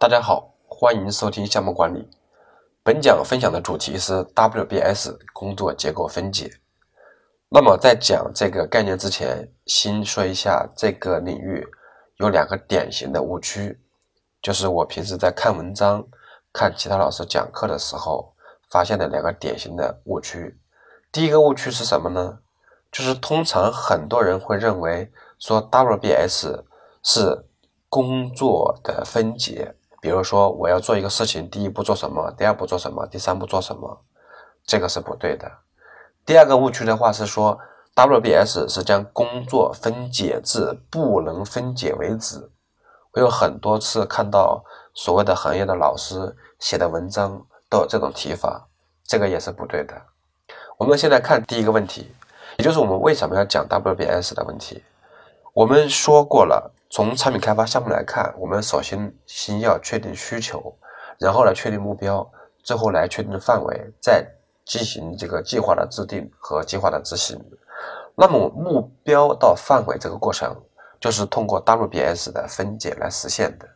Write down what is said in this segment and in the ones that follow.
大家好，欢迎收听项目管理。本讲分享的主题是 WBS 工作结构分解。那么在讲这个概念之前，先说一下这个领域有两个典型的误区，就是我平时在看文章、看其他老师讲课的时候发现的两个典型的误区。第一个误区是什么呢？就是通常很多人会认为说 WBS 是工作的分解。比如说，我要做一个事情，第一步做什么，第二步做什么，第三步做什么，这个是不对的。第二个误区的话是说，WBS 是将工作分解至不能分解为止。我有很多次看到所谓的行业的老师写的文章都有这种提法，这个也是不对的。我们现在看第一个问题，也就是我们为什么要讲 WBS 的问题。我们说过了。从产品开发项目来看，我们首先先要确定需求，然后来确定目标，最后来确定范围，再进行这个计划的制定和计划的执行。那么目标到范围这个过程，就是通过 WBS 的分解来实现的。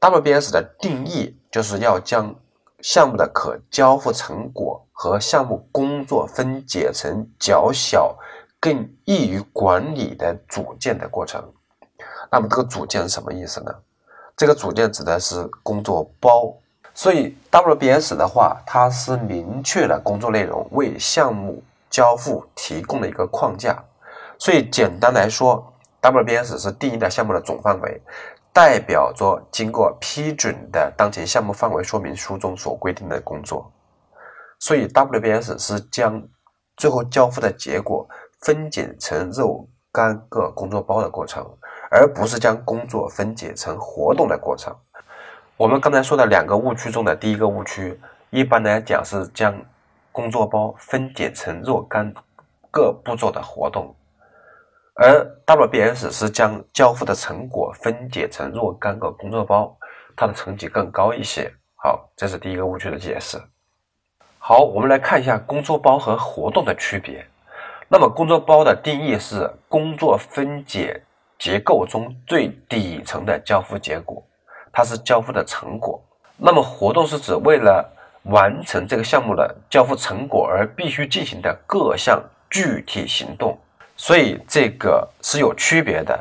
WBS 的定义就是要将项目的可交付成果和项目工作分解成较小、更易于管理的组件的过程。那么这个组件是什么意思呢？这个组件指的是工作包，所以 WBS 的话，它是明确了工作内容，为项目交付提供了一个框架。所以简单来说，WBS 是定义了项目的总范围，代表着经过批准的当前项目范围说明书中所规定的工作。所以 WBS 是将最后交付的结果分解成若干个工作包的过程。而不是将工作分解成活动的过程。我们刚才说的两个误区中的第一个误区，一般来讲是将工作包分解成若干个步骤的活动，而 WBS 是将交付的成果分解成若干个工作包，它的层级更高一些。好，这是第一个误区的解释。好，我们来看一下工作包和活动的区别。那么，工作包的定义是工作分解。结构中最底层的交付结果，它是交付的成果。那么活动是指为了完成这个项目的交付成果而必须进行的各项具体行动，所以这个是有区别的，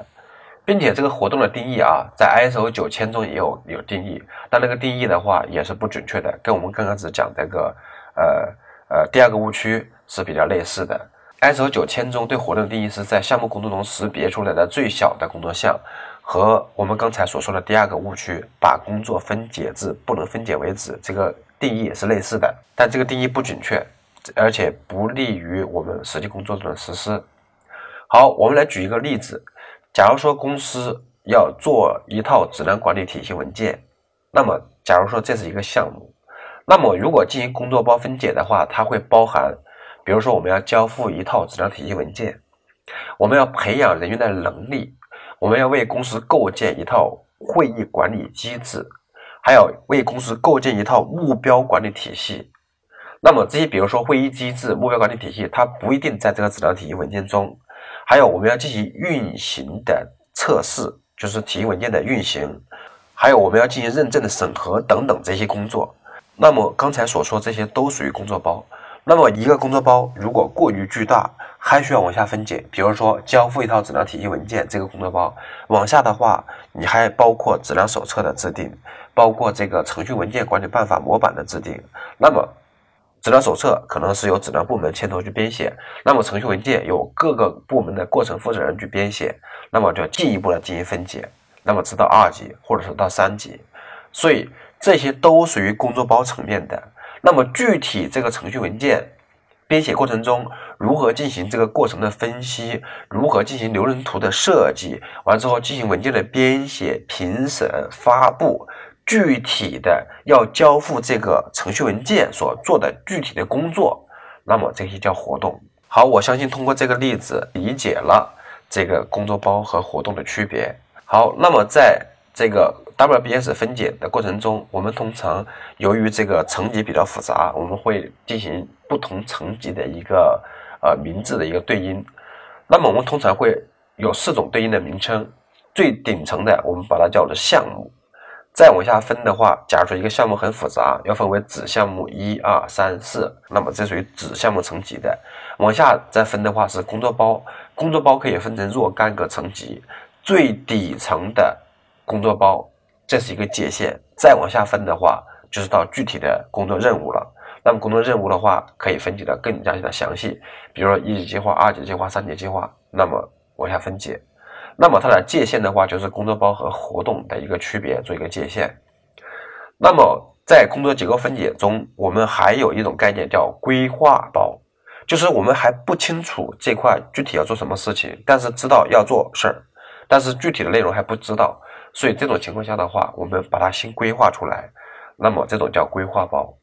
并且这个活动的定义啊，在 ISO 九千中也有有定义，但那个定义的话也是不准确的，跟我们刚刚只讲这个呃呃第二个误区是比较类似的。ISO 九千中对活动的定义是在项目工作中识别出来的最小的工作项，和我们刚才所说的第二个误区把工作分解至不能分解为止这个定义也是类似的，但这个定义不准确，而且不利于我们实际工作中的实施。好，我们来举一个例子，假如说公司要做一套质量管理体系文件，那么假如说这是一个项目，那么如果进行工作包分解的话，它会包含。比如说，我们要交付一套质量体系文件，我们要培养人员的能力，我们要为公司构建一套会议管理机制，还有为公司构建一套目标管理体系。那么这些，比如说会议机制、目标管理体系，它不一定在这个质量体系文件中。还有，我们要进行运行的测试，就是体系文件的运行，还有我们要进行认证的审核等等这些工作。那么刚才所说这些都属于工作包。那么一个工作包如果过于巨大，还需要往下分解。比如说交付一套质量体系文件，这个工作包往下的话，你还包括质量手册的制定，包括这个程序文件管理办法模板的制定。那么质量手册可能是由质量部门牵头去编写，那么程序文件由各个部门的过程负责人去编写，那么就要进一步的进行分解，那么直到二级或者是到三级。所以这些都属于工作包层面的。那么具体这个程序文件编写过程中，如何进行这个过程的分析？如何进行流程图的设计？完之后进行文件的编写、评审、发布，具体的要交付这个程序文件所做的具体的工作，那么这些叫活动。好，我相信通过这个例子理解了这个工作包和活动的区别。好，那么在这个。WBS 分解的过程中，我们通常由于这个层级比较复杂，我们会进行不同层级的一个呃名字的一个对应。那么我们通常会有四种对应的名称，最顶层的我们把它叫做项目，再往下分的话，假如说一个项目很复杂，要分为子项目一二三四，那么这属于子项目层级的。往下再分的话是工作包，工作包可以分成若干个层级，最底层的工作包，这是一个界限。再往下分的话，就是到具体的工作任务了。那么工作任务的话，可以分解的更加的详细，比如说一级计划、二级计划、三级计划，那么往下分解。那么它的界限的话，就是工作包和活动的一个区别，做一个界限。那么在工作结构分解中，我们还有一种概念叫规划包，就是我们还不清楚这块具体要做什么事情，但是知道要做事儿，但是具体的内容还不知道，所以这种情况下的话，我们把它先规划出来，那么这种叫规划包。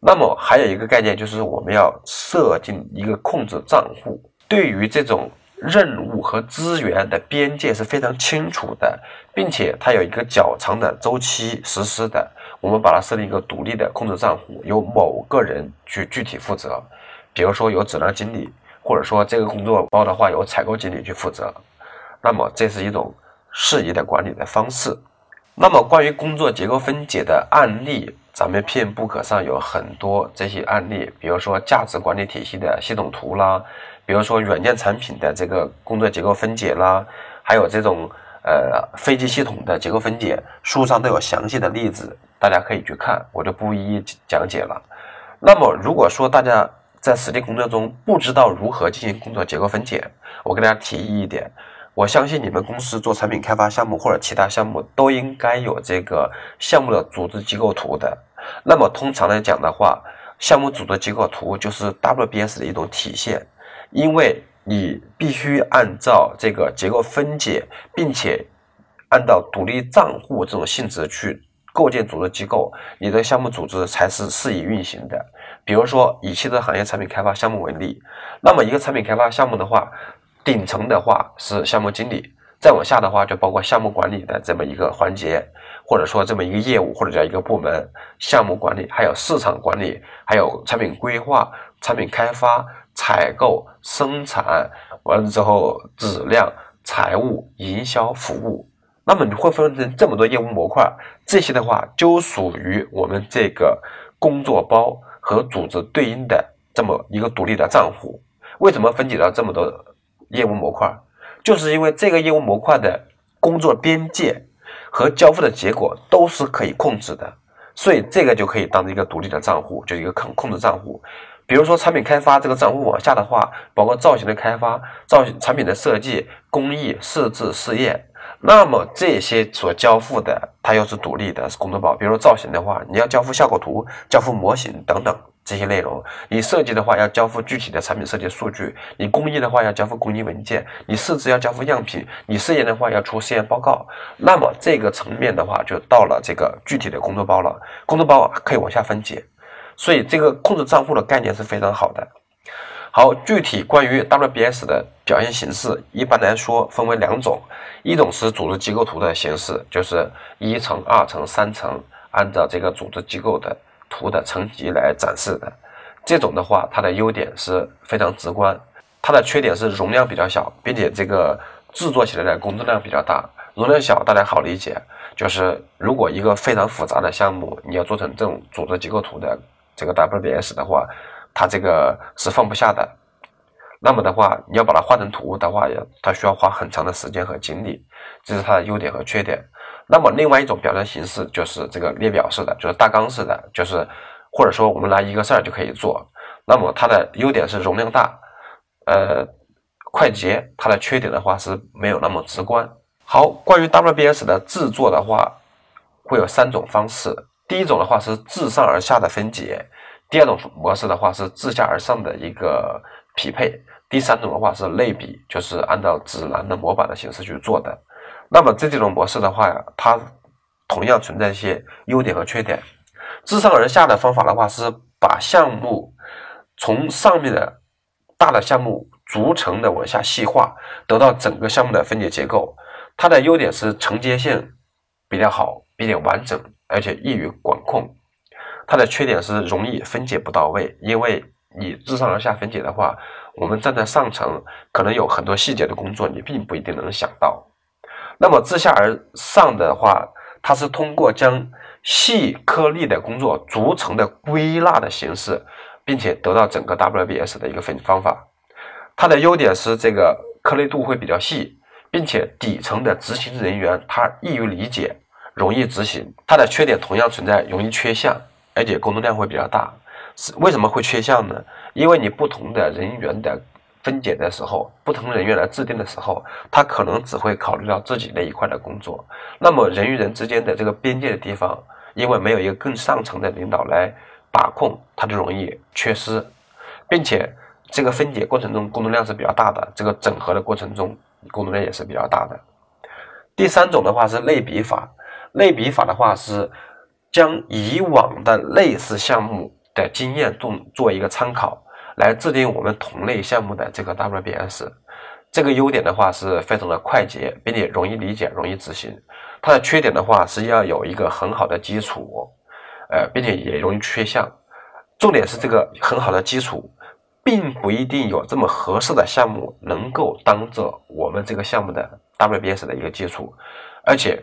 那么还有一个概念就是我们要设定一个控制账户，对于这种。任务和资源的边界是非常清楚的，并且它有一个较长的周期实施的。我们把它设立一个独立的控制账户，由某个人去具体负责。比如说有质量经理，或者说这个工作包的话由采购经理去负责。那么这是一种适宜的管理的方式。那么关于工作结构分解的案例，咱们 PMBOK 上有很多这些案例，比如说价值管理体系的系统图啦。比如说软件产品的这个工作结构分解啦，还有这种呃飞机系统的结构分解，书上都有详细的例子，大家可以去看，我就不一一讲解了。那么如果说大家在实际工作中不知道如何进行工作结构分解，我给大家提一点，我相信你们公司做产品开发项目或者其他项目都应该有这个项目的组织结构图的。那么通常来讲的话，项目组织结构图就是 WBS 的一种体现。因为你必须按照这个结构分解，并且按照独立账户这种性质去构建组织机构，你的项目组织才是适宜运行的。比如说以汽车行业产品开发项目为例，那么一个产品开发项目的话，顶层的话是项目经理，再往下的话就包括项目管理的这么一个环节，或者说这么一个业务或者叫一个部门，项目管理，还有市场管理，还有产品规划、产品开发。采购、生产完了之后，质量、财务、营销、服务，那么你会分成这么多业务模块，这些的话就属于我们这个工作包和组织对应的这么一个独立的账户。为什么分解到这么多业务模块？就是因为这个业务模块的工作边界和交付的结果都是可以控制的，所以这个就可以当成一个独立的账户，就一个控控制账户。比如说产品开发这个账户往下的话，包括造型的开发、造型产品的设计、工艺、设置、试验，那么这些所交付的，它又是独立的，工作包。比如说造型的话，你要交付效果图、交付模型等等这些内容；你设计的话，要交付具体的产品设计数据；你工艺的话，要交付工艺文件；你试制要交付样品；你试验的话，要出试验报告。那么这个层面的话，就到了这个具体的工作包了。工作包可以往下分解。所以这个控制账户的概念是非常好的。好，具体关于 WBS 的表现形式，一般来说分为两种，一种是组织机构图的形式，就是一层、二层、三层，按照这个组织机构的图的层级来展示的。这种的话，它的优点是非常直观，它的缺点是容量比较小，并且这个制作起来的工作量比较大。容量小，大家好理解，就是如果一个非常复杂的项目，你要做成这种组织结构图的。这个 WBS 的话，它这个是放不下的。那么的话，你要把它画成图的话，也它需要花很长的时间和精力，这是它的优点和缺点。那么另外一种表现形式就是这个列表式的，就是大纲式的，就是或者说我们拿一个事儿就可以做。那么它的优点是容量大，呃，快捷。它的缺点的话是没有那么直观。好，关于 WBS 的制作的话，会有三种方式。第一种的话是自上而下的分解，第二种模式的话是自下而上的一个匹配，第三种的话是类比，就是按照指南的模板的形式去做的。那么这几种模式的话，它同样存在一些优点和缺点。自上而下的方法的话是把项目从上面的大的项目逐层的往下细化，得到整个项目的分解结构。它的优点是承接性比较好，比较完整。而且易于管控，它的缺点是容易分解不到位，因为你自上而下分解的话，我们站在上层，可能有很多细节的工作，你并不一定能想到。那么自下而上的话，它是通过将细颗粒的工作逐层的归纳的形式，并且得到整个 WBS 的一个分方法。它的优点是这个颗粒度会比较细，并且底层的执行人员他易于理解，容易执行。它的缺点同样存在，容易缺项，而且工作量会比较大。是为什么会缺项呢？因为你不同的人员的分解的时候，不同人员来制定的时候，他可能只会考虑到自己那一块的工作。那么人与人之间的这个边界的地方，因为没有一个更上层的领导来把控，他就容易缺失，并且这个分解过程中工作量是比较大的，这个整合的过程中工作量也是比较大的。第三种的话是类比法，类比法的话是将以往的类似项目。的经验做做一个参考，来制定我们同类项目的这个 WBS。这个优点的话是非常的快捷，并且容易理解、容易执行。它的缺点的话是要有一个很好的基础，呃，并且也容易缺项。重点是这个很好的基础，并不一定有这么合适的项目能够当做我们这个项目的 WBS 的一个基础，而且。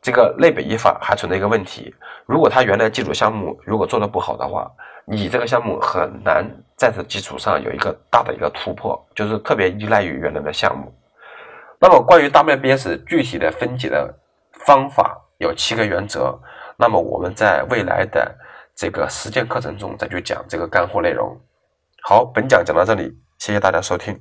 这个类比法还存在一个问题，如果他原来基础项目如果做的不好的话，你这个项目很难在此基础上有一个大的一个突破，就是特别依赖于原来的项目。那么关于 WBS 具体的分解的方法有七个原则，那么我们在未来的这个实践课程中再去讲这个干货内容。好，本讲讲到这里，谢谢大家收听。